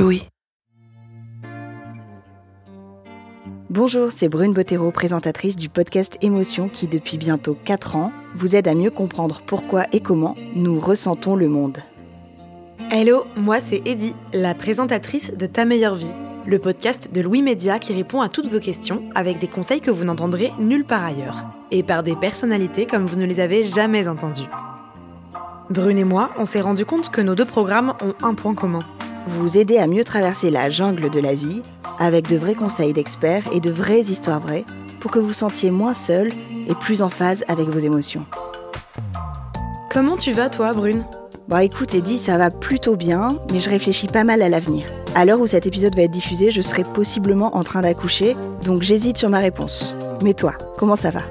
Louis. Bonjour, c'est Brune Bottero, présentatrice du podcast Émotion qui, depuis bientôt 4 ans, vous aide à mieux comprendre pourquoi et comment nous ressentons le monde. Hello, moi c'est Eddie, la présentatrice de Ta meilleure vie, le podcast de Louis Média qui répond à toutes vos questions avec des conseils que vous n'entendrez nulle part ailleurs, et par des personnalités comme vous ne les avez jamais entendues. Brune et moi, on s'est rendu compte que nos deux programmes ont un point commun. Vous aider à mieux traverser la jungle de la vie avec de vrais conseils d'experts et de vraies histoires vraies pour que vous sentiez moins seul et plus en phase avec vos émotions. Comment tu vas toi, Brune? Bah écoute Eddie, ça va plutôt bien, mais je réfléchis pas mal à l'avenir. À l'heure où cet épisode va être diffusé, je serai possiblement en train d'accoucher, donc j'hésite sur ma réponse. Mais toi, comment ça va?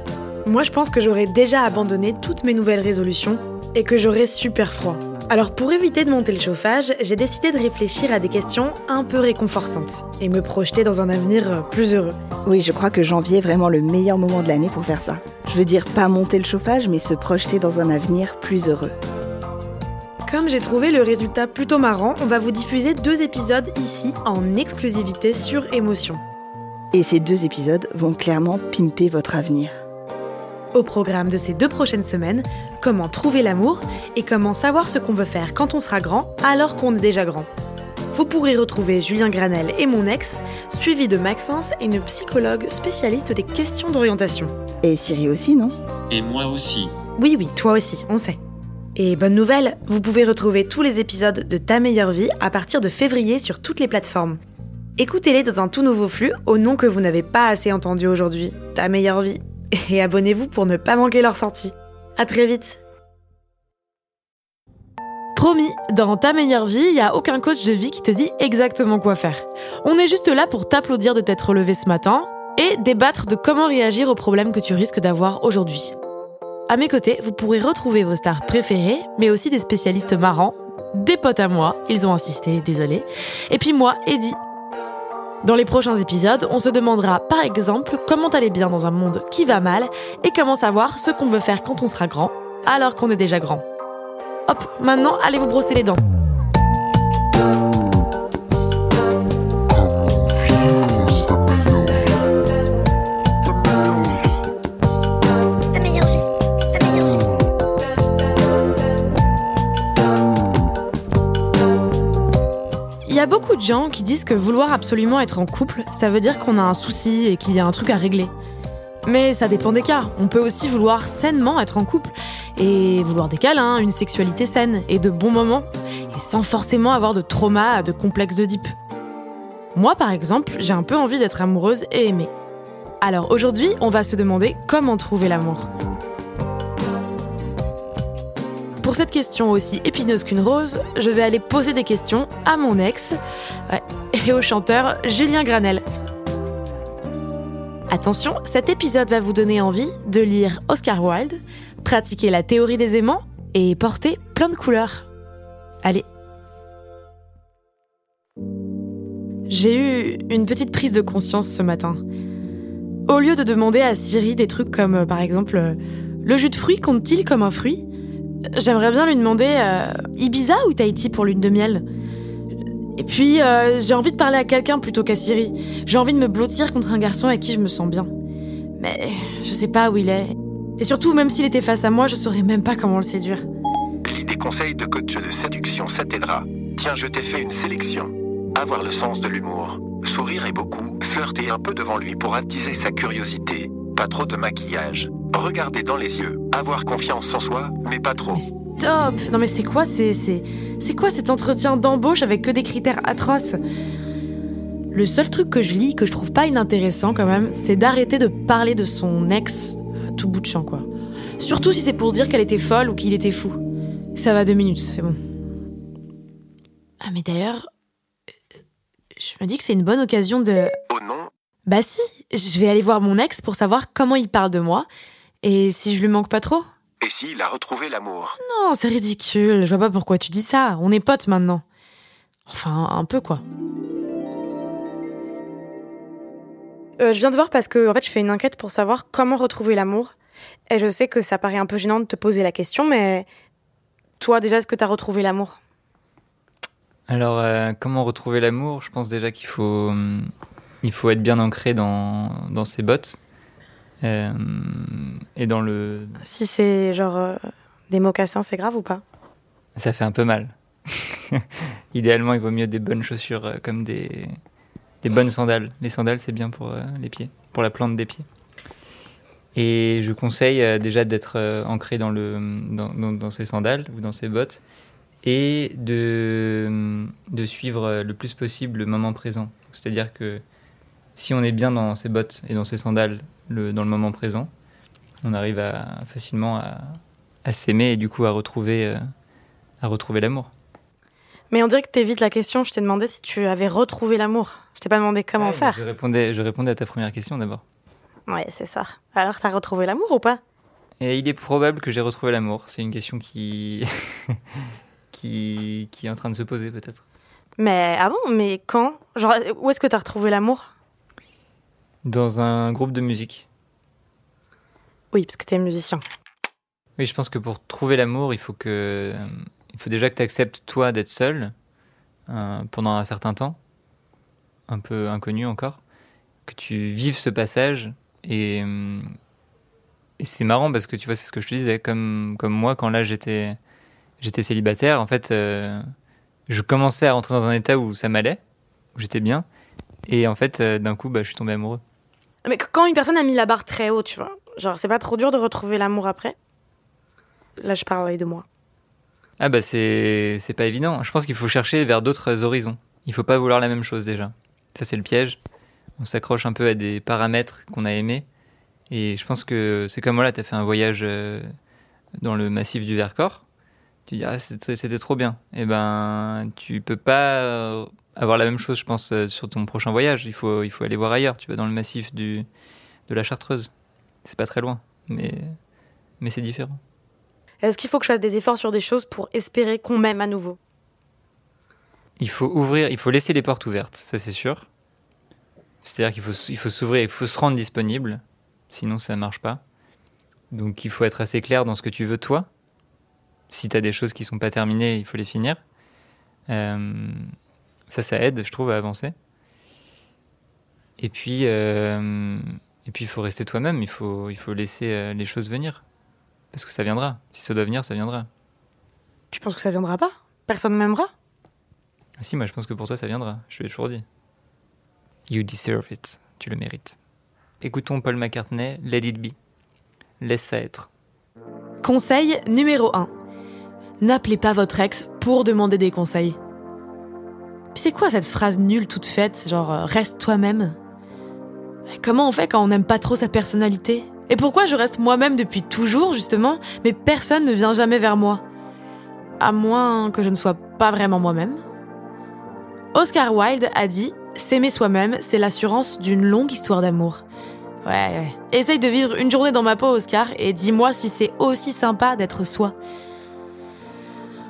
Moi je pense que j'aurais déjà abandonné toutes mes nouvelles résolutions et que j'aurais super froid. Alors pour éviter de monter le chauffage, j'ai décidé de réfléchir à des questions un peu réconfortantes et me projeter dans un avenir euh, plus heureux. Oui, je crois que janvier est vraiment le meilleur moment de l'année pour faire ça. Je veux dire pas monter le chauffage, mais se projeter dans un avenir plus heureux. Comme j'ai trouvé le résultat plutôt marrant, on va vous diffuser deux épisodes ici en exclusivité sur émotion. Et ces deux épisodes vont clairement pimper votre avenir. Au programme de ces deux prochaines semaines, comment trouver l'amour et comment savoir ce qu'on veut faire quand on sera grand alors qu'on est déjà grand. Vous pourrez retrouver Julien Granel et mon ex, suivi de Maxence et une psychologue spécialiste des questions d'orientation. Et Siri aussi, non? Et moi aussi. Oui, oui, toi aussi, on sait. Et bonne nouvelle, vous pouvez retrouver tous les épisodes de Ta meilleure vie à partir de février sur toutes les plateformes. Écoutez-les dans un tout nouveau flux au nom que vous n'avez pas assez entendu aujourd'hui, Ta meilleure vie et abonnez-vous pour ne pas manquer leur sortie. À très vite Promis, dans ta meilleure vie, il n'y a aucun coach de vie qui te dit exactement quoi faire. On est juste là pour t'applaudir de t'être levé ce matin et débattre de comment réagir aux problèmes que tu risques d'avoir aujourd'hui. À mes côtés, vous pourrez retrouver vos stars préférées, mais aussi des spécialistes marrants, des potes à moi, ils ont insisté, désolé, et puis moi, Eddie, dans les prochains épisodes, on se demandera par exemple comment aller bien dans un monde qui va mal et comment savoir ce qu'on veut faire quand on sera grand, alors qu'on est déjà grand. Hop, maintenant allez vous brosser les dents. Beaucoup de gens qui disent que vouloir absolument être en couple, ça veut dire qu'on a un souci et qu'il y a un truc à régler. Mais ça dépend des cas. On peut aussi vouloir sainement être en couple et vouloir des câlins, une sexualité saine et de bons moments, et sans forcément avoir de trauma, de complexe de. Moi, par exemple, j'ai un peu envie d'être amoureuse et aimée. Alors aujourd'hui, on va se demander comment trouver l'amour. Pour cette question aussi épineuse qu'une rose, je vais aller poser des questions à mon ex et au chanteur Julien Granel. Attention, cet épisode va vous donner envie de lire Oscar Wilde, pratiquer la théorie des aimants et porter plein de couleurs. Allez. J'ai eu une petite prise de conscience ce matin. Au lieu de demander à Siri des trucs comme, euh, par exemple, euh, le jus de fruits compte-t-il comme un fruit? J'aimerais bien lui demander euh, Ibiza ou Tahiti pour lune de miel? Et puis, euh, j'ai envie de parler à quelqu'un plutôt qu'à Siri. J'ai envie de me blottir contre un garçon avec qui je me sens bien. Mais je sais pas où il est. Et surtout, même s'il était face à moi, je saurais même pas comment le séduire. Lis des conseils de coach de séduction, ça. Tiens, je t'ai fait une sélection. Avoir le sens de l'humour. Sourire et beaucoup, flirter un peu devant lui pour attiser sa curiosité. Pas trop de maquillage. Regarder dans les yeux. Avoir confiance en soi, mais pas trop. Mais stop Non mais c'est quoi c'est c'est c'est quoi cet entretien d'embauche avec que des critères atroces? Le seul truc que je lis que je trouve pas inintéressant quand même, c'est d'arrêter de parler de son ex à tout bout de champ quoi. Surtout si c'est pour dire qu'elle était folle ou qu'il était fou. Ça va deux minutes, c'est bon. Ah mais d'ailleurs, euh, je me dis que c'est une bonne occasion de... Oh non, Bah si, je vais aller voir mon ex pour savoir comment il parle de moi et si je lui manque pas trop. et s'il a retrouvé l'amour Non, c'est ridicule, je vois pas pourquoi tu dis ça, on est potes maintenant. Enfin, un peu quoi. Euh, je viens de voir parce que en fait, je fais une enquête pour savoir comment retrouver l'amour. Et je sais que ça paraît un peu gênant de te poser la question, mais toi déjà, est-ce que t'as retrouvé l'amour? Alors, euh, comment retrouver l'amour? Je pense déjà qu'il faut, hum, il faut être bien ancré dans, dans ses bottes. Euh, et dans le. Si c'est genre euh, des mocassins, c'est grave ou pas? Ça fait un peu mal. Idéalement, il vaut mieux des bonnes chaussures euh, comme des, des bonnes sandales. Les sandales, c'est bien pour euh, les pieds, pour la plante des pieds. Et je conseille déjà d'être ancré dans, le, dans, dans, dans ses sandales ou dans ses bottes et de, de suivre le plus possible le moment présent. C'est-à-dire que si on est bien dans ses bottes et dans ses sandales le, dans le moment présent, on arrive à, facilement à, à s'aimer et du coup à retrouver, euh, à retrouver l'amour. Mais on dirait que t'évites la question. Je t'ai demandé si tu avais retrouvé l'amour. Je t'ai pas demandé comment Ouais, faire. je répondais, je répondais à ta première question d'abord. Ouais, c'est ça. Alors, t'as retrouvé l'amour ou pas? Et il est probable que j'ai retrouvé l'amour. C'est une question qui... qui... qui est en train de se poser peut-être. Mais ah bon? Mais quand? Genre, où est-ce que t'as retrouvé l'amour? Dans un groupe de musique. Oui, parce que t'es musicien. Oui, je pense que pour trouver l'amour, il faut que... Il faut déjà que tu acceptes toi d'être seul euh, pendant un certain temps, un peu inconnu encore, que tu vives ce passage et, euh, et c'est marrant parce que tu vois, c'est ce que je te disais, comme, comme moi quand là j'étais j'étais célibataire, en fait, euh, je commençais à rentrer dans un état où ça m'allait, où j'étais bien, et en fait, euh, d'un coup, bah, je suis tombé amoureux. Mais qu- quand une personne a mis la barre très haut, tu vois, genre, c'est pas trop dur de retrouver l'amour après? Là, je parlais de moi. Ah bah c'est c'est pas évident. Je pense qu'il faut chercher vers d'autres horizons. Il faut pas vouloir la même chose déjà. Ça c'est le piège. On s'accroche un peu à des paramètres qu'on a aimés. Et je pense que c'est comme voilà, t'as fait un voyage euh, dans le massif du Vercors. Tu dis ah c'était trop bien. Et ben tu peux pas euh, avoir la même chose, je pense, euh, sur ton prochain voyage. Il faut il faut aller voir ailleurs. Tu vas dans le massif du de la Chartreuse. C'est pas très loin, mais mais c'est différent. Est-ce qu'il faut que je fasse des efforts sur des choses pour espérer qu'on m'aime à nouveau? Il faut ouvrir, il faut laisser les portes ouvertes, ça c'est sûr. C'est-à-dire qu'il faut, il faut s'ouvrir, il faut se rendre disponible, sinon ça marche pas. Donc il faut être assez clair dans ce que tu veux toi. Si tu as des choses qui sont pas terminées, il faut les finir. Euh, ça, ça aide, je trouve, à avancer. Et puis, euh, et puis il faut rester toi-même, il faut, il faut laisser euh, les choses venir. Parce que ça viendra. Si ça doit venir, ça viendra. Tu penses que ça viendra pas? Personne m'aimera? Ah si, moi je pense que pour toi ça viendra, je l'ai toujours dit. You deserve it, tu le mérites. Écoutons Paul McCartney, Let It Be. Laisse ça être. Conseil numéro 1. N'appelez pas votre ex pour demander des conseils. Puis c'est quoi cette phrase nulle toute faite, genre euh, reste toi-même? Comment on fait quand on n'aime pas trop sa personnalité? Et pourquoi je reste moi-même depuis toujours, justement, mais personne ne vient jamais vers moi? À moins que je ne sois pas vraiment moi-même. Oscar Wilde a dit S'aimer soi-même, c'est l'assurance d'une longue histoire d'amour. Ouais, ouais. Essaye de vivre une journée dans ma peau, Oscar, et dis-moi si c'est aussi sympa d'être soi.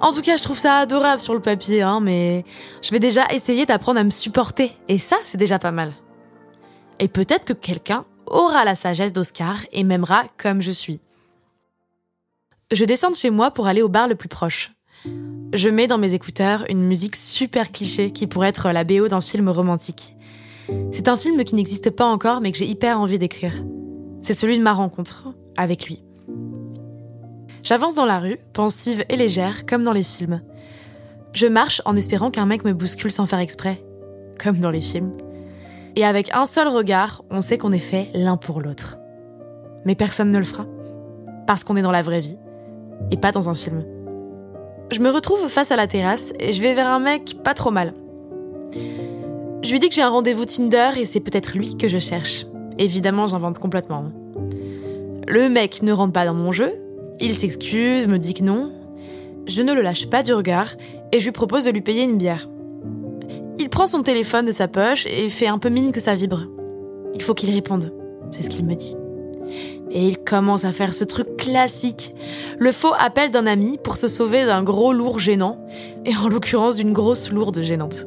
En tout cas, je trouve ça adorable sur le papier, hein, mais je vais déjà essayer d'apprendre à me supporter, et ça, c'est déjà pas mal. Et peut-être que quelqu'un aura la sagesse d'Oscar et m'aimera comme je suis. Je descends de chez moi pour aller au bar le plus proche. Je mets dans mes écouteurs une musique super cliché qui pourrait être la BO d'un film romantique. C'est un film qui n'existe pas encore mais que j'ai hyper envie d'écrire. C'est celui de ma rencontre avec lui. J'avance dans la rue, pensive et légère, comme dans les films. Je marche en espérant qu'un mec me bouscule sans faire exprès, comme dans les films. Et avec un seul regard, on sait qu'on est fait l'un pour l'autre. Mais personne ne le fera, parce qu'on est dans la vraie vie, et pas dans un film. Je me retrouve face à la terrasse et je vais vers un mec pas trop mal. Je lui dis que j'ai un rendez-vous Tinder et c'est peut-être lui que je cherche. Évidemment, j'invente complètement. hein. Le mec ne rentre pas dans mon jeu, il s'excuse, me dit que non. Je ne le lâche pas du regard et je lui propose de lui payer une bière. Il prend son téléphone de sa poche et fait un peu mine que ça vibre. Il faut qu'il réponde, c'est ce qu'il me dit. Et il commence à faire ce truc classique, le faux appel d'un ami pour se sauver d'un gros lourd gênant, et en l'occurrence d'une grosse lourde gênante.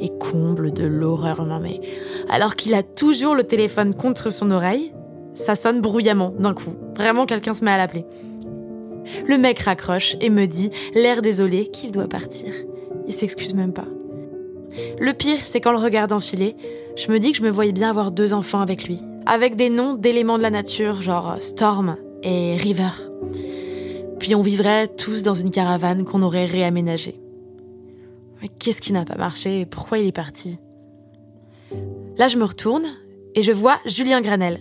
Et comble de l'horreur, non mais, alors qu'il a toujours le téléphone contre son oreille, ça sonne bruyamment d'un coup. Vraiment, quelqu'un se met à l'appeler. Le mec raccroche et me dit, l'air désolé, qu'il doit partir? il s'excuse même pas. Le pire, c'est qu'en le regardant filer, je me dis que je me voyais bien avoir deux enfants avec lui, avec des noms d'éléments de la nature, genre Storm et River. Puis on vivrait tous dans une caravane qu'on aurait réaménagée. Mais qu'est-ce qui n'a pas marché et pourquoi il est parti? Là, je me retourne et je vois Julien Granel.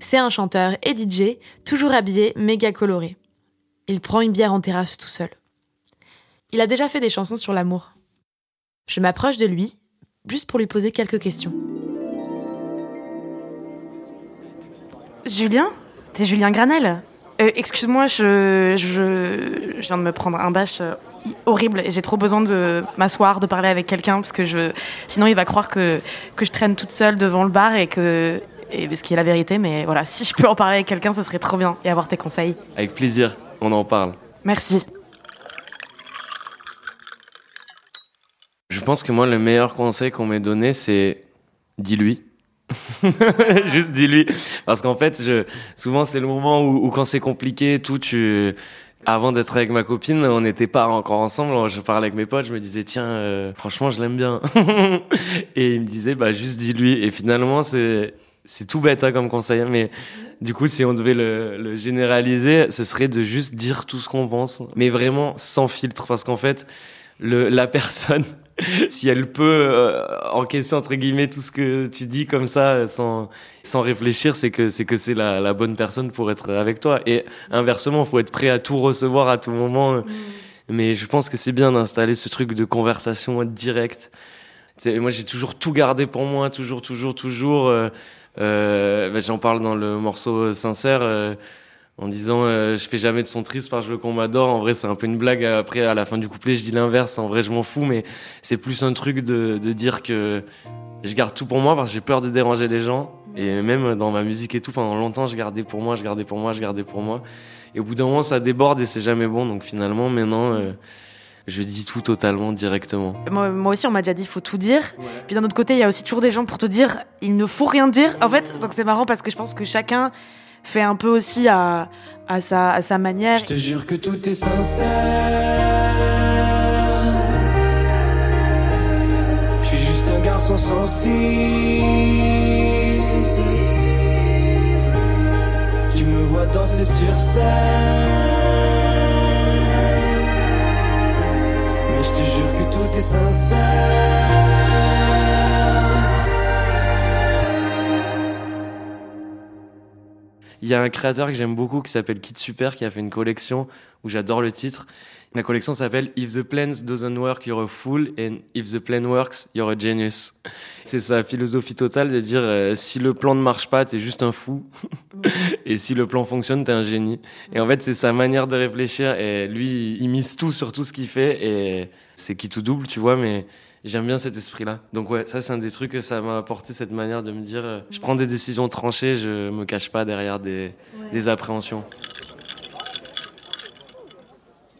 C'est un chanteur et DJ, toujours habillé, méga coloré. Il prend une bière en terrasse tout seul. Il a déjà fait des chansons sur l'amour. Je m'approche de lui, juste pour lui poser quelques questions. Julien? T'es Julien Granel? Euh, Excuse-moi, je, je, viens de me prendre un bâche euh, horrible et j'ai trop besoin de m'asseoir, de parler avec quelqu'un parce que je, sinon il va croire que, que je traîne toute seule devant le bar et que, et ce qui est la vérité, mais voilà, si je peux en parler avec quelqu'un, ce serait trop bien et avoir tes conseils. Avec plaisir, on en parle. Merci. Je pense que moi, le meilleur conseil qu'on m'ait donné, c'est dis-lui. Juste dis-lui. Parce qu'en fait, je, souvent, c'est le moment où, où quand c'est compliqué, tout, tu, avant d'être avec ma copine, on n'était pas encore ensemble. Je parlais avec mes potes, je me disais tiens, euh, franchement, je l'aime bien. et il me disait bah juste dis-lui. Et finalement, c'est c'est tout bête hein, comme conseil, mais du coup, si on devait le, le généraliser, ce serait de juste dire tout ce qu'on pense, mais vraiment sans filtre, parce qu'en fait, le, la personne si elle peut euh, encaisser entre guillemets tout ce que tu dis comme ça sans sans réfléchir, c'est que c'est que c'est la, la bonne personne pour être avec toi. Et inversement, faut être prêt à tout recevoir à tout moment. Mm. Mais je pense que c'est bien d'installer ce truc de conversation directe. Moi, j'ai toujours tout gardé pour moi, toujours, toujours, toujours. Euh, euh, ben, J'en parle dans le morceau sincère. Euh, en disant euh, je fais jamais de son triste parce que veux qu'on m'adore. En vrai, c'est un peu une blague. Après, à la fin du couplet, je dis l'inverse. En vrai, je m'en fous, mais c'est plus un truc de, de dire que je garde tout pour moi parce que j'ai peur de déranger les gens. Et même dans ma musique et tout, pendant longtemps, je gardais pour moi, je gardais pour moi, je gardais pour moi. Et au bout d'un moment, ça déborde et c'est jamais bon. Donc finalement, maintenant, euh, je dis tout totalement directement. Moi, moi aussi, on m'a déjà dit, il faut tout dire. Puis d'un autre côté, il y a aussi toujours des gens pour te dire, il ne faut rien dire. En fait, donc c'est marrant parce que je pense que chacun fait un peu aussi à, à, sa, à sa manière. Je te jure que tout est sincère. Je suis juste un garçon sensible. Tu me vois danser sur scène. Il y a un créateur que j'aime beaucoup qui s'appelle Kid Super qui a fait une collection où j'adore le titre. La collection s'appelle If the Plans Doesn't Work, You're a Fool and If the Plan Works, You're a Genius. C'est sa philosophie totale de dire euh, si le plan ne marche pas, t'es juste un fou et si le plan fonctionne, t'es un génie. Et en fait, c'est sa manière de réfléchir et lui, il mise tout sur tout ce qu'il fait et c'est qui tout double, tu vois, mais J'aime bien cet esprit-là. Donc ouais, ça c'est un des trucs que ça m'a apporté cette manière de me dire, euh, je prends des décisions tranchées, je me cache pas derrière des, ouais. des appréhensions.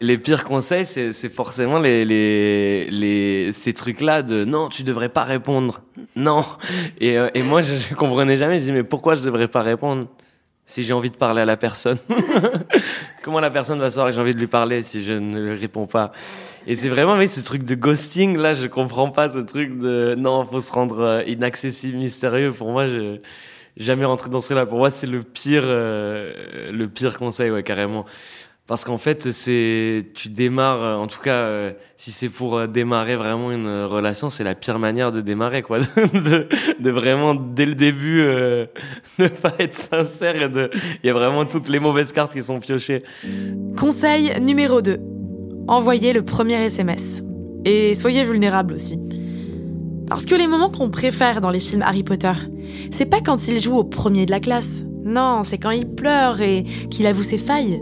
Les pires conseils, c'est forcément les, les, les, ces trucs-là de non, tu devrais pas répondre. Non. Et, euh, et moi, je, je comprenais jamais. Je dis, mais pourquoi je devrais pas répondre si j'ai envie de parler à la personne? Comment la personne va savoir que j'ai envie de lui parler si je ne lui réponds pas? Et c'est vraiment, mais ce truc de ghosting, là, je comprends pas ce truc de, non, faut se rendre euh, inaccessible, mystérieux. Pour moi, je, jamais rentré dans ce là Pour moi, c'est le pire, euh, le pire conseil, ouais, carrément. Parce qu'en fait, c'est, tu démarres, euh, en tout cas, euh, si c'est pour euh, démarrer vraiment une relation, c'est la pire manière de démarrer, quoi. de, vraiment, dès le début, euh, ne pas être sincère et de, il y a vraiment toutes les mauvaises cartes qui sont piochées. Conseil numéro 2 envoyez le premier SMS. Et soyez vulnérable aussi. Parce que les moments qu'on préfère dans les films Harry Potter, c'est pas quand il joue au premier de la classe. Non, c'est quand il pleure et qu'il avoue ses failles.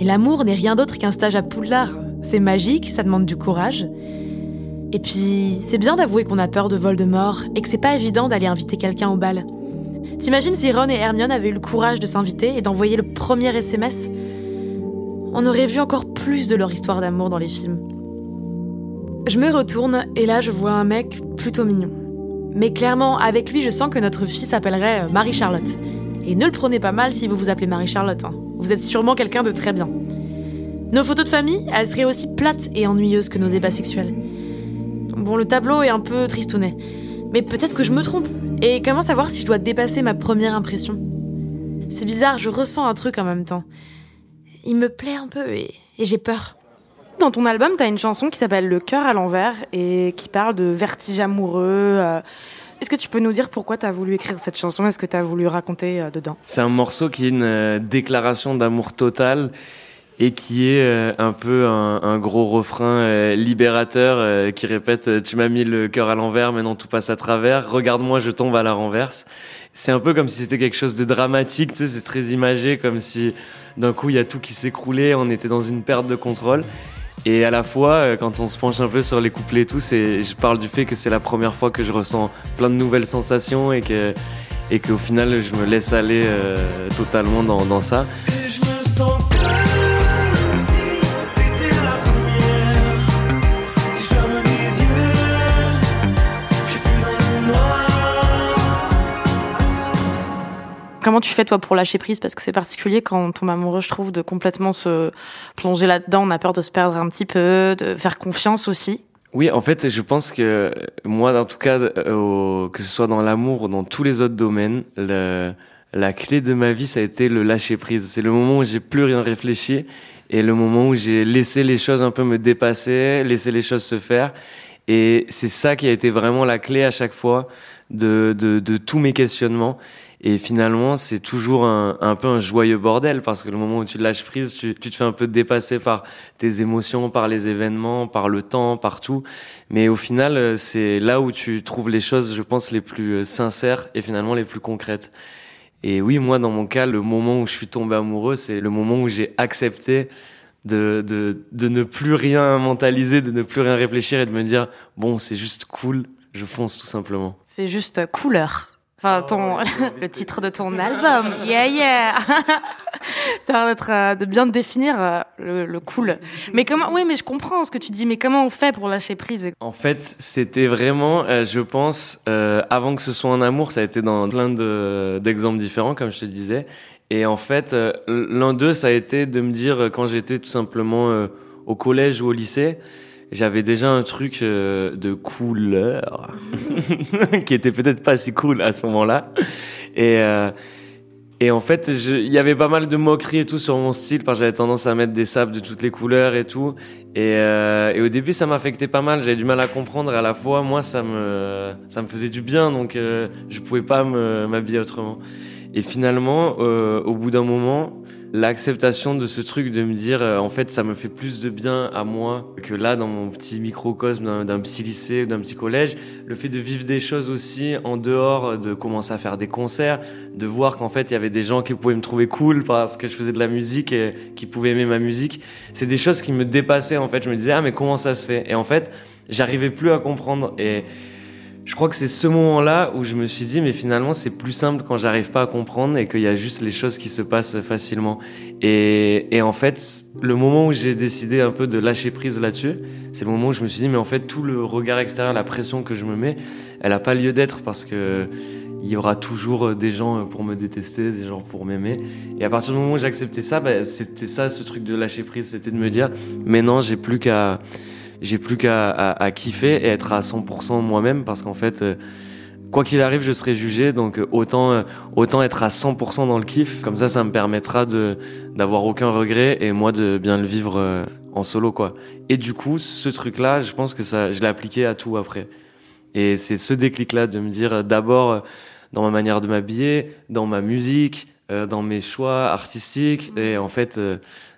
Et l'amour n'est rien d'autre qu'un stage à Poudlard. C'est magique, ça demande du courage. Et puis, c'est bien d'avouer qu'on a peur de Voldemort et que c'est pas évident d'aller inviter quelqu'un au bal. T'imagines si Ron et Hermione avaient eu le courage de s'inviter et d'envoyer le premier SMS on aurait vu encore plus de leur histoire d'amour dans les films. Je me retourne et là je vois un mec plutôt mignon. Mais clairement, avec lui, je sens que notre fille s'appellerait euh, Marie-Charlotte. Et ne le prenez pas mal si vous vous appelez Marie-Charlotte. Hein. Vous êtes sûrement quelqu'un de très bien. Nos photos de famille, elles seraient aussi plates et ennuyeuses que nos ébats sexuels. Bon, le tableau est un peu tristounet. Mais peut-être que je me trompe. Et comment savoir si je dois dépasser ma première impression? C'est bizarre, je ressens un truc en même temps. Il me plaît un peu et, et j'ai peur. Dans ton album, t'as une chanson qui s'appelle Le cœur à l'envers et qui parle de vertige amoureux. euh. Est-ce que tu peux nous dire pourquoi t'as voulu écrire cette chanson Est-ce que t'as voulu raconter euh, dedans? C'est un morceau qui est une euh, déclaration d'amour total et qui est euh, un peu un, un gros refrain libérateur qui répète Tu m'as mis le cœur à l'envers, maintenant tout passe à travers. Regarde-moi, je tombe à la renverse. C'est un peu comme si c'était quelque chose de dramatique, tu sais, c'est très imagé, comme si d'un coup il y a tout qui s'écroulait, on était dans une perte de contrôle. Et à la fois, euh, quand on se penche un peu sur les couplets et tout, c'est, je parle du fait que c'est la première fois que je ressens plein de nouvelles sensations et que, et qu'au final, je me laisse aller euh, totalement dans, dans ça. Comment tu fais toi pour lâcher prise? Parce que c'est particulier quand on tombe amoureux, je trouve, de complètement se plonger là-dedans. On a peur de se perdre un petit peu, de faire confiance aussi. Oui, en fait, je pense que moi, en tout cas, euh, que ce soit dans l'amour ou dans tous les autres domaines, la clé de ma vie, ça a été le lâcher prise. C'est le moment où j'ai plus rien réfléchi et le moment où j'ai laissé les choses un peu me dépasser, laissé les choses se faire. Et c'est ça qui a été vraiment la clé à chaque fois de, de, de tous mes questionnements. Et finalement, c'est toujours un, peu un joyeux bordel parce que le moment où tu lâches prise, tu, te fais un peu dépasser par tes émotions, par les événements, par le temps, par tout. Mais au final, euh, c'est là où tu trouves les choses, je pense, les plus euh, sincères et finalement les plus concrètes. Et oui, moi, dans mon cas, le moment où je suis tombé amoureux, c'est le moment où j'ai accepté de, ne plus rien mentaliser, de ne plus rien réfléchir et de me dire, bon, c'est juste cool, je fonce tout simplement. C'est juste couleur. Enfin, ton, le titre de ton album. Yeah, yeah. Ça va être euh, de bien définir euh, le, le cool. Mais comment, oui, mais je comprends ce que tu dis, mais comment on fait pour lâcher prise? En fait, c'était vraiment, euh, je pense, euh, avant que ce soit un amour, ça a été dans plein de- d'exemples différents, comme je te disais. Et en fait, euh, l'un d'eux, ça a été de me dire, quand j'étais tout simplement euh, au collège ou au lycée, j'avais déjà un truc euh, de couleur qui était peut-être pas si cool à ce moment-là. Et, euh, et en fait, il y avait pas mal de moqueries et tout sur mon style, parce que j'avais tendance à mettre des sables de toutes les couleurs et tout. Et, euh, et au début, ça m'affectait pas mal. J'avais du mal à comprendre. À la fois, moi, ça me, ça me faisait du bien, donc euh, je pouvais pas m'habiller autrement. Et finalement, euh, au bout d'un moment, l'acceptation de ce truc de me dire, euh, en fait, ça me fait plus de bien à moi que là, dans mon petit microcosme d'un petit lycée, d'un petit collège, le fait de vivre des choses aussi en dehors, de commencer à faire des concerts, de voir qu'en fait, il y avait des gens qui pouvaient me trouver cool parce que je faisais de la musique et qui pouvaient aimer ma musique. C'est des choses qui me dépassaient, en fait. Je me disais, ah, mais comment ça se fait? Et en fait, j'arrivais plus à comprendre. Et je crois que c'est ce moment-là où je me suis dit, mais finalement, c'est plus simple quand j'arrive pas à comprendre et qu'il y a juste les choses qui se passent facilement. Et, et en fait, le moment où j'ai décidé un peu de lâcher prise là-dessus, c'est le moment où je me suis dit, mais en fait, tout le regard extérieur, la pression que je me mets, elle a pas lieu d'être parce que il y aura toujours des gens pour me détester, des gens pour m'aimer. Et à partir du moment où j'ai accepté ça, bah, c'était ça, ce truc de lâcher prise, c'était de me dire, mais non, j'ai plus qu'à, j'ai plus qu'à à, à kiffer et être à 100% moi-même parce qu'en fait, euh, quoi qu'il arrive, je serai jugé. Donc euh, autant, euh, autant être à 100% dans le kiff. Comme ça, ça me permettra de d'avoir aucun regret et moi de bien le vivre en solo, quoi. Et du coup, ce truc-là, je pense que ça, je l'ai appliqué à tout après. Et c'est ce déclic-là de me dire d'abord dans ma manière de m'habiller, dans ma musique, dans mes choix artistiques et en fait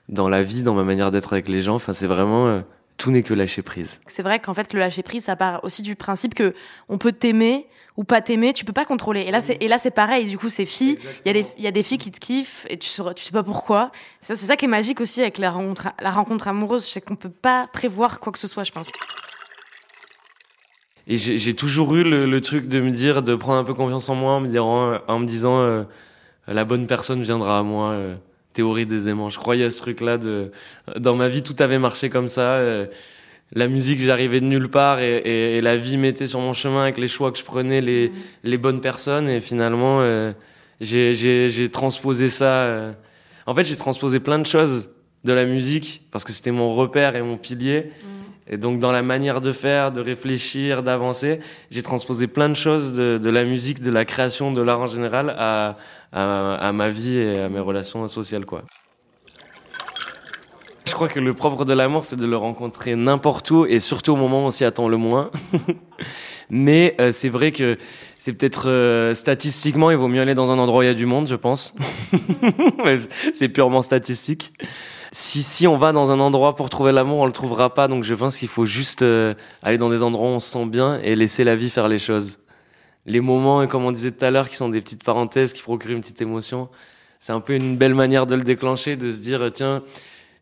dans la vie, dans ma manière d'être avec les gens. Enfin, c'est vraiment tout n'est que lâcher prise. C'est vrai qu'en fait, le lâcher prise, ça part aussi du principe que on peut t'aimer ou pas t'aimer, tu peux pas contrôler. Et là, c'est, et là, c'est pareil. Du coup, c'est filles. Il y a des, il y a des filles qui te kiffent et tu tu sais pas pourquoi. Ça, c'est ça qui est magique aussi avec la rencontre, la rencontre amoureuse. C'est qu'on peut pas prévoir quoi que ce soit, je pense. Et j'ai j'ai toujours eu le, le truc de me dire, de prendre un peu confiance en moi en me, en me disant euh, la bonne personne viendra à moi. euh, théorie des aimants. Je croyais à ce truc-là. De, dans ma vie, tout avait marché comme ça. euh, la musique, j'arrivais de nulle part et, et- et la vie m'était sur mon chemin avec les choix que je prenais, les, les bonnes personnes. Et finalement, euh, j'ai- transposé ça. euh. En fait, j'ai transposé plein de choses de la musique parce que c'était mon repère et mon pilier. Et donc dans la manière de faire, de réfléchir, d'avancer, j'ai transposé plein de choses de, de la musique, de la création, de l'art en général à, à, à ma vie et à mes relations sociales quoi. Je crois que le propre de l'amour, c'est de le rencontrer n'importe où et surtout au moment où on s'y attend le moins. Mais euh, c'est vrai que c'est peut-être euh, statistiquement, il vaut mieux aller dans un endroit où il y a du monde, je pense. C'est purement statistique. Si, si on va dans un endroit pour trouver l'amour, on le trouvera pas. Donc je pense qu'il faut juste euh, aller dans des endroits où on se sent bien et laisser la vie faire les choses. Les moments, comme on disait tout à l'heure, qui sont des petites parenthèses qui procurent une petite émotion, c'est un peu une belle manière de le déclencher, de se dire tiens,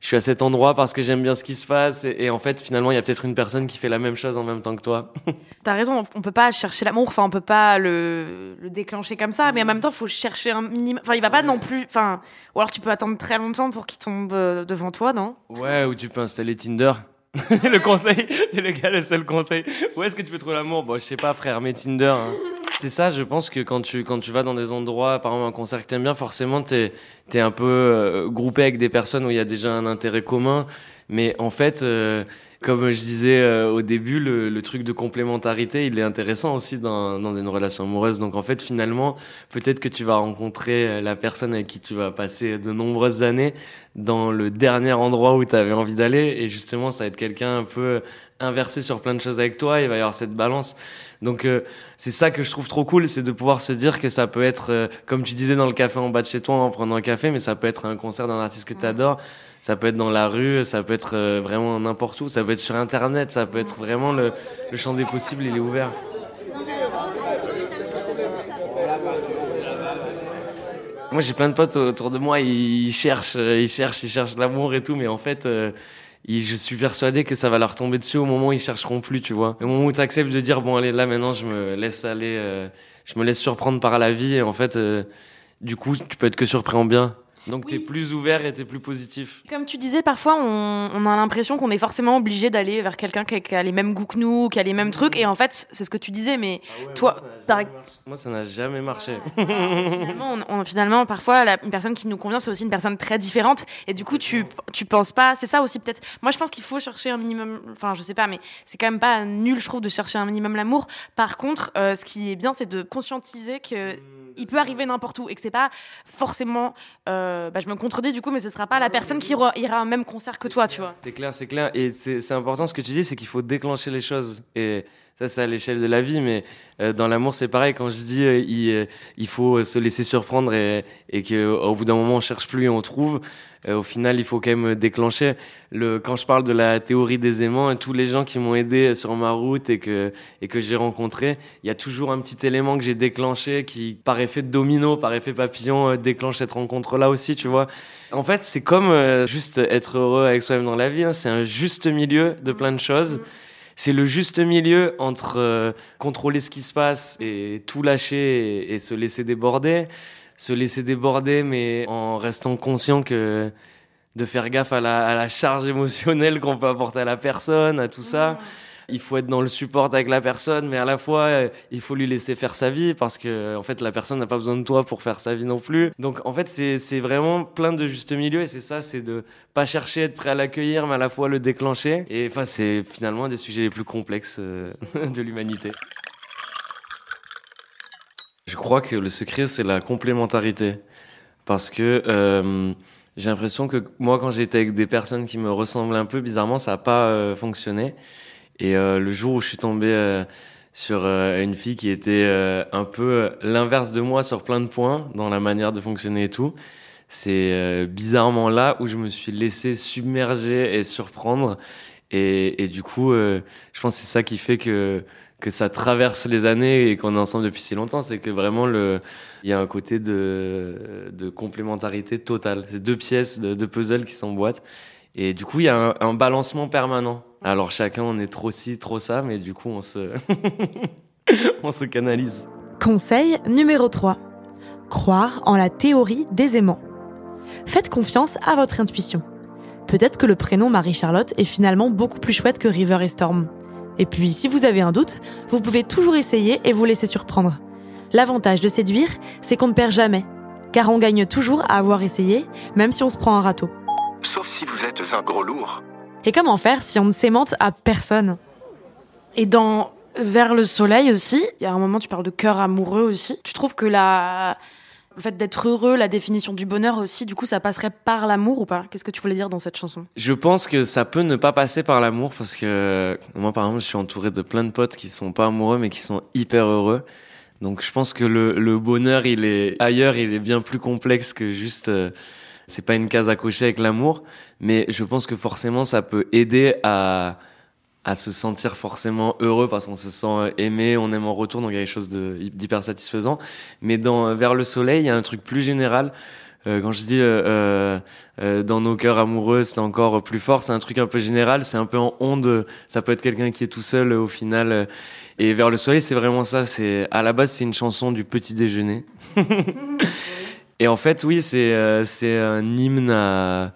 je suis à cet endroit parce que j'aime bien ce qui se passe et, et en fait finalement il y a peut-être une personne qui fait la même chose en même temps que toi. T'as raison, on peut pas chercher l'amour, enfin on peut pas le, le déclencher comme ça, mais en même temps faut chercher un minimum. Enfin il va pas non plus, enfin ou alors tu peux attendre très longtemps pour qu'il tombe euh, devant toi, non? Ouais, ou tu peux installer Tinder. le conseil, c'est le gars le seul conseil. Où est-ce que tu peux trouver l'amour? Bon, je sais pas, frère, mais Tinder. hein. C'est ça, je pense que quand tu quand tu vas dans des endroits, par exemple un concert que t'aimes bien, forcément t'es t'es un peu euh, groupé avec des personnes où il y a déjà un intérêt commun. Mais en fait, euh, comme je disais euh, au début, le, le truc de complémentarité, il est intéressant aussi dans, dans une relation amoureuse. Donc en fait, finalement, peut-être que tu vas rencontrer euh, la personne avec qui tu vas passer de nombreuses années dans le dernier endroit où tu avais envie d'aller. Et justement, ça va être quelqu'un un peu inversé sur plein de choses avec toi. Il va y avoir cette balance. Donc euh, c'est ça que je trouve trop cool, c'est de pouvoir se dire que ça peut être, euh, comme tu disais, dans le café en bas de chez toi en prenant un café, mais ça peut être un concert d'un artiste que tu adores. Ça peut être dans la rue, ça peut être euh, vraiment n'importe où, ça peut être sur Internet, ça peut être vraiment le, le champ des possibles, il est ouvert. Moi, j'ai plein de potes autour de moi, ils cherchent, euh, ils cherchent, ils cherchent l'amour et tout, mais en fait, ils- je suis persuadé que ça va leur tomber dessus au moment où ils chercheront plus, tu vois. Au moment où tu acceptes de dire, bon, allez, là, maintenant, je me laisse aller, euh, je me laisse surprendre par la vie, et en fait, euh, du coup, tu peux être que surpris en bien. Donc, t'es plus ouvert et t'es plus positif. Comme tu disais, parfois on, on a l'impression qu'on est forcément obligé d'aller vers quelqu'un qui, a- qui a les mêmes goûts que nous, qui a les mêmes trucs, et en fait c'est ce que tu disais, mais Toi, t'as- Moi, ça n'a jamais marché. finalement, on- on- finalement, parfois, la, une personne qui nous convient, c'est aussi une personne très différente. Et du coup, tu, tu penses pas. C'est ça aussi, peut-être. Moi, je pense qu'il faut chercher un minimum. Enfin, je sais pas, mais c'est quand même pas nul, je trouve, de chercher un minimum l'amour. Par contre, euh, ce qui est bien, c'est de conscientiser que. Il peut arriver n'importe où et que c'est pas forcément. euh, bah, je me contredis du coup, mais ce sera pas la personne qui ira un même concert que toi, tu vois. C'est clair, c'est clair. Et c'est c'est important ce que tu dis, c'est qu'il faut déclencher les choses. Et ça, c'est à l'échelle de la vie, mais euh, dans l'amour, c'est pareil. Quand je dis euh, il, euh, il faut euh, se laisser surprendre et, et qu'au bout d'un moment, on cherche plus et on trouve, euh, au final, il faut quand même déclencher. Le, quand je parle de la théorie des aimants, tous les gens qui m'ont aidé sur ma route et que, et que j'ai rencontré, il y a toujours un petit élément que j'ai déclenché qui, par effet de domino, par effet papillon, déclenche cette rencontre-là aussi, tu vois. En fait, c'est comme juste être heureux avec soi-même dans la vie. hein. C'est un juste milieu de plein de choses. C'est le juste milieu entre euh, contrôler ce qui se passe et tout lâcher et, se laisser déborder. Se laisser déborder, mais en restant conscient que de faire gaffe à la charge émotionnelle qu'on peut apporter à la personne, à tout ça. Il faut être dans le support avec la personne, mais à la fois, euh, il faut lui laisser faire sa vie parce que, en fait, la personne n'a pas besoin de toi pour faire sa vie non plus. Donc, en fait, c'est, vraiment plein de juste milieu et c'est ça, c'est de pas chercher à être prêt à l'accueillir, mais à la fois le déclencher. Et enfin, c'est finalement un des sujets les plus complexes euh, de l'humanité. Je crois que le secret, c'est la complémentarité. Parce que euh, j'ai l'impression que moi, quand j'étais avec des personnes qui me ressemblent un peu, bizarrement, ça n'a pas euh, fonctionné. Et euh, le jour où je suis tombé euh, sur euh, une fille qui était un peu l'inverse de moi sur plein de points, dans la manière de fonctionner et tout, c'est bizarrement là où je me suis laissé submerger et surprendre. Et, et du coup, je pense que c'est ça qui fait que que ça traverse les années et qu'on est ensemble depuis si longtemps, c'est que vraiment le, il y a un côté de, de complémentarité totale. C'est deux pièces de, de puzzle qui s'emboîtent. Et du coup, il y a un, un balancement permanent. Alors chacun, on est trop ci, trop ça, mais du coup, on se, on se canalise. Conseil numéro 3. Croire en la théorie des aimants. Faites confiance à votre intuition. Peut-être que le prénom Marie-Charlotte est finalement beaucoup plus chouette que River et Storm. Et puis, si vous avez un doute, vous pouvez toujours essayer et vous laisser surprendre. L'avantage de séduire, c'est qu'on ne perd jamais. Car on gagne toujours à avoir essayé, même si on se prend un râteau. Sauf si vous êtes un gros lourd. Et comment faire si on ne s'aimante à personne? Et dans Vers le soleil aussi, il y a un moment, tu parles de cœur amoureux aussi. Tu trouves que la... le fait d'être heureux, la définition du bonheur aussi, du coup, ça passerait par l'amour ou pas? Qu'est-ce que tu voulais dire dans cette chanson? Je pense que ça peut ne pas passer par l'amour parce que moi, par exemple, je suis entouré de plein de potes qui sont pas amoureux mais qui sont hyper heureux. Donc, je pense que le, le bonheur, il est ailleurs, il est bien plus complexe que juste. euh, c'est pas une case à cocher avec l'amour, mais je pense que forcément, ça peut aider à à se sentir forcément heureux parce qu'on se sent aimé, on aime en retour, donc il y a quelque chose d'hyper satisfaisant. Mais dans Vers le soleil, il y a un truc plus général. Euh, quand je dis euh, euh, euh, dans nos cœurs amoureux, c'est encore plus fort. C'est un truc un peu général. C'est un peu en onde. Ça peut être quelqu'un qui est tout seul euh, au final. euh, Et vers le soleil, c'est vraiment ça. C'est à la base, c'est une chanson du petit déjeuner. Et en fait, oui, c'est euh, c'est un hymne à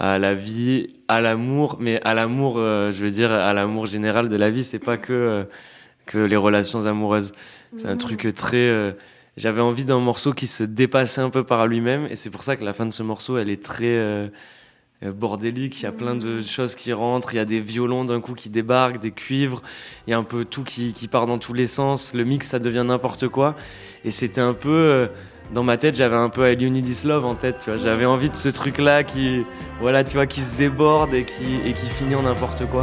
à la vie, à l'amour, mais à l'amour, euh, je veux dire à l'amour général de la vie. C'est pas que euh, que les relations amoureuses. C'est un truc très. euh, J'avais envie d'un morceau qui se dépassait un peu par lui-même, et c'est pour ça que la fin de ce morceau, elle est très euh, euh, bordélique. Il y a plein de choses qui rentrent. Il y a des violons d'un coup qui débarquent, des cuivres. Il y a un peu tout qui, qui part dans tous les sens. Le mix, ça devient n'importe quoi. Et c'était un peu euh, dans ma tête, j'avais un peu I You Need This Love en tête. Tu vois, j'avais envie de ce truc-là qui, voilà, tu vois, qui se déborde et qui et qui finit en n'importe quoi.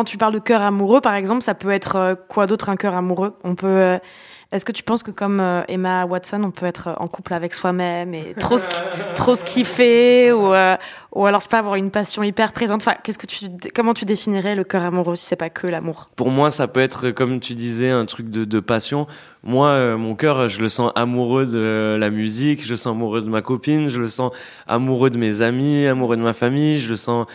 Quand tu parles de cœur amoureux, par exemple, ça peut être euh, quoi d'autre un cœur amoureux? On peut. euh, Est-ce que tu penses que comme euh, Emma Watson, on peut être en couple avec soi-même et trop se, trop se kiffer ou euh, ou alors sais pas avoir une passion hyper présente? Enfin, qu'est-ce que tu comment tu définirais le cœur amoureux si c'est pas que l'amour? Pour moi, ça peut être, comme tu disais, un truc de, de passion. Moi, euh, mon cœur, je le sens amoureux de la musique, je le sens amoureux de ma copine, je le sens amoureux de mes amis, amoureux de ma famille, je le sens,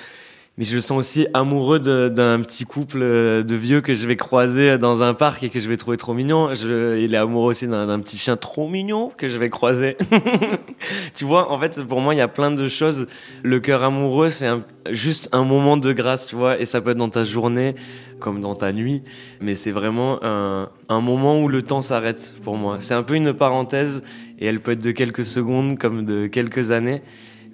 mais je le sens aussi amoureux d'un petit couple euh, de vieux que je vais croiser dans un parc et que je vais trouver trop mignon. Je, il est amoureux aussi d'un petit chien trop mignon que je vais croiser. tu vois, en fait, pour moi, il y a plein de choses. Le cœur amoureux, c'est juste un moment de grâce, tu vois, et ça peut être dans ta journée comme dans ta nuit, mais c'est vraiment un, un moment où le temps s'arrête pour moi. C'est un peu une parenthèse et elle peut être de quelques secondes comme de quelques années,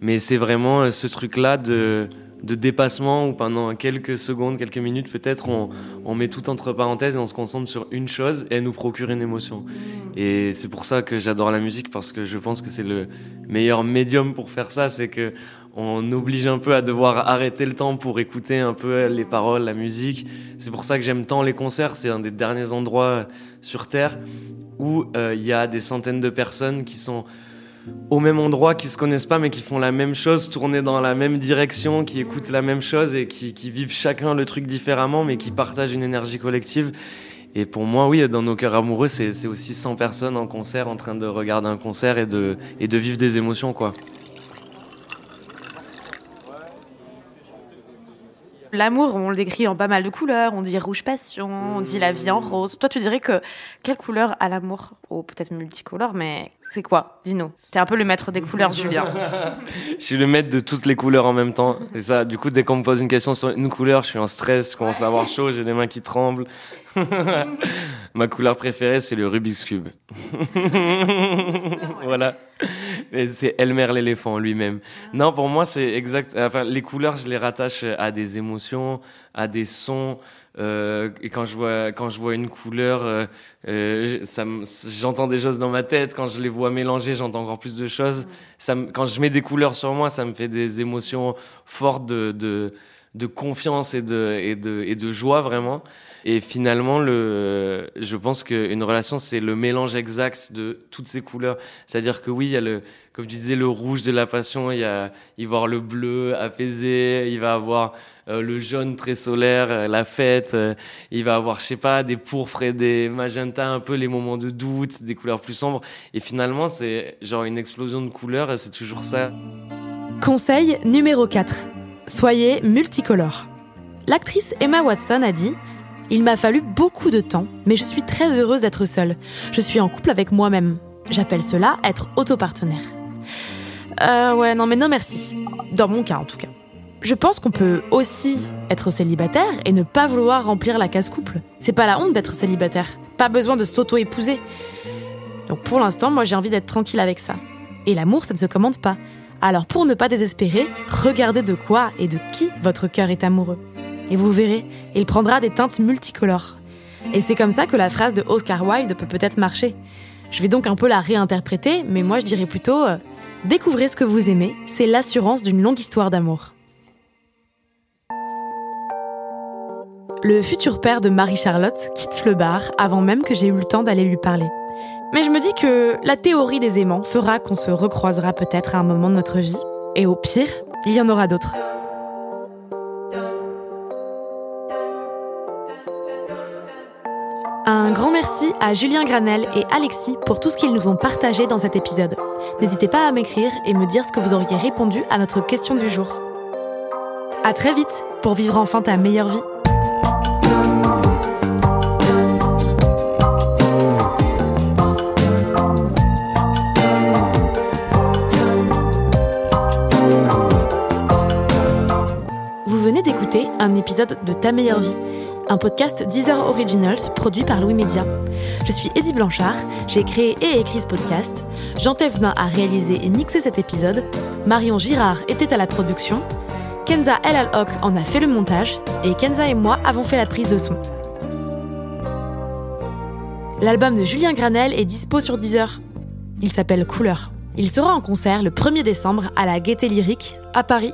mais c'est vraiment euh, ce truc-là de, de dépassement où pendant quelques secondes, quelques minutes peut-être, on, met tout entre parenthèses et on se concentre sur une chose et elle nous procure une émotion. Et c'est pour ça que j'adore la musique parce que je pense que c'est le meilleur médium pour faire ça, c'est que on oblige un peu à devoir arrêter le temps pour écouter un peu les paroles, la musique. C'est pour ça que j'aime tant les concerts. C'est un des derniers endroits sur Terre où euh, il y a des centaines de personnes qui sont au même endroit, qui se connaissent pas, mais qui font la même chose, tournés dans la même direction, qui écoutent la même chose et qui, vivent chacun le truc différemment, mais qui partagent une énergie collective. Et pour moi, oui, dans nos cœurs amoureux, c'est c'est aussi 100 personnes en concert, en train de regarder un concert et de, et de vivre des émotions, quoi. L'amour, on le décrit en pas mal de couleurs. On dit rouge passion, on dit la vie en rose. Toi, tu dirais que quelle couleur a l'amour? Ou peut-être multicolore, mais c'est quoi? Dis-nous. T'es un peu le maître des couleurs, Julien. Je suis le maître de toutes les couleurs en même temps. Et ça, du coup, dès qu'on me pose une question sur une couleur, je suis en stress, je commence à avoir chaud, j'ai les mains qui tremblent. Ma couleur préférée, c'est le Rubik's Cube. voilà. C'est Elmer l'éléphant lui-même. Non, pour moi, c'est exact. Enfin, les couleurs, je les rattache à des émotions, à des sons. Euh, et quand je vois quand je vois une couleur, euh, euh, ça j'entends des choses dans ma tête. Quand je les vois mélanger, j'entends encore plus de choses. Ça me- quand je mets des couleurs sur moi, ça me fait des émotions fortes de de, de confiance et de et de et de joie vraiment. Et finalement, le, je pense qu'une relation, c'est le mélange exact de toutes ces couleurs. C'est-à-dire que oui, il y a le, comme tu disais, le rouge de la passion, il, y a, il va avoir le bleu apaisé, il va avoir euh, le jaune très solaire, euh, la fête, euh, il va avoir, je sais pas, des pourpres et des magentas, un peu les moments de doute, des couleurs plus sombres. Et finalement, c'est genre une explosion de couleurs et c'est toujours ça. Conseil numéro 4. Soyez multicolore. L'actrice Emma Watson a dit Il m'a fallu beaucoup de temps, mais je suis très heureuse d'être seule. Je suis en couple avec moi-même. J'appelle cela être autopartenaire. Euh, ouais, non, mais non, merci. Dans mon cas, en tout cas. Je pense qu'on peut aussi être célibataire et ne pas vouloir remplir la case couple. C'est pas la honte d'être célibataire. Pas besoin de s'auto-épouser. Donc pour l'instant, moi j'ai envie d'être tranquille avec ça. Et l'amour, ça ne se commande pas. Alors pour ne pas désespérer, regardez de quoi et de qui votre cœur est amoureux. Et vous verrez, il prendra des teintes multicolores. Et c'est comme ça que la phrase de Oscar Wilde peut peut-être marcher. Je vais donc un peu la réinterpréter, mais moi je dirais plutôt euh, Découvrez ce que vous aimez, c'est l'assurance d'une longue histoire d'amour. Le futur père de Marie-Charlotte quitte le bar avant même que j'ai eu le temps d'aller lui parler. Mais je me dis que la théorie des aimants fera qu'on se recroisera peut-être à un moment de notre vie. Et au pire, il y en aura d'autres. Un grand merci à Julien Granel et Alexis pour tout ce qu'ils nous ont partagé dans cet épisode. N'hésitez pas à m'écrire et me dire ce que vous auriez répondu à notre question du jour. À très vite pour vivre enfin ta meilleure vie. Un épisode de Ta meilleure vie, un podcast Deezer Originals produit par Louis Média. Je suis Eddie Blanchard, j'ai créé et écrit ce podcast. Jean Thévenin a réalisé et mixé cet épisode. Marion Girard était à la production. Kenza El Al en a fait le montage. Et Kenza et moi avons fait la prise de son. L'album de Julien Granel est dispo sur Deezer. Il s'appelle Couleur. Il sera en concert le 1er décembre à la Gaieté Lyrique à Paris.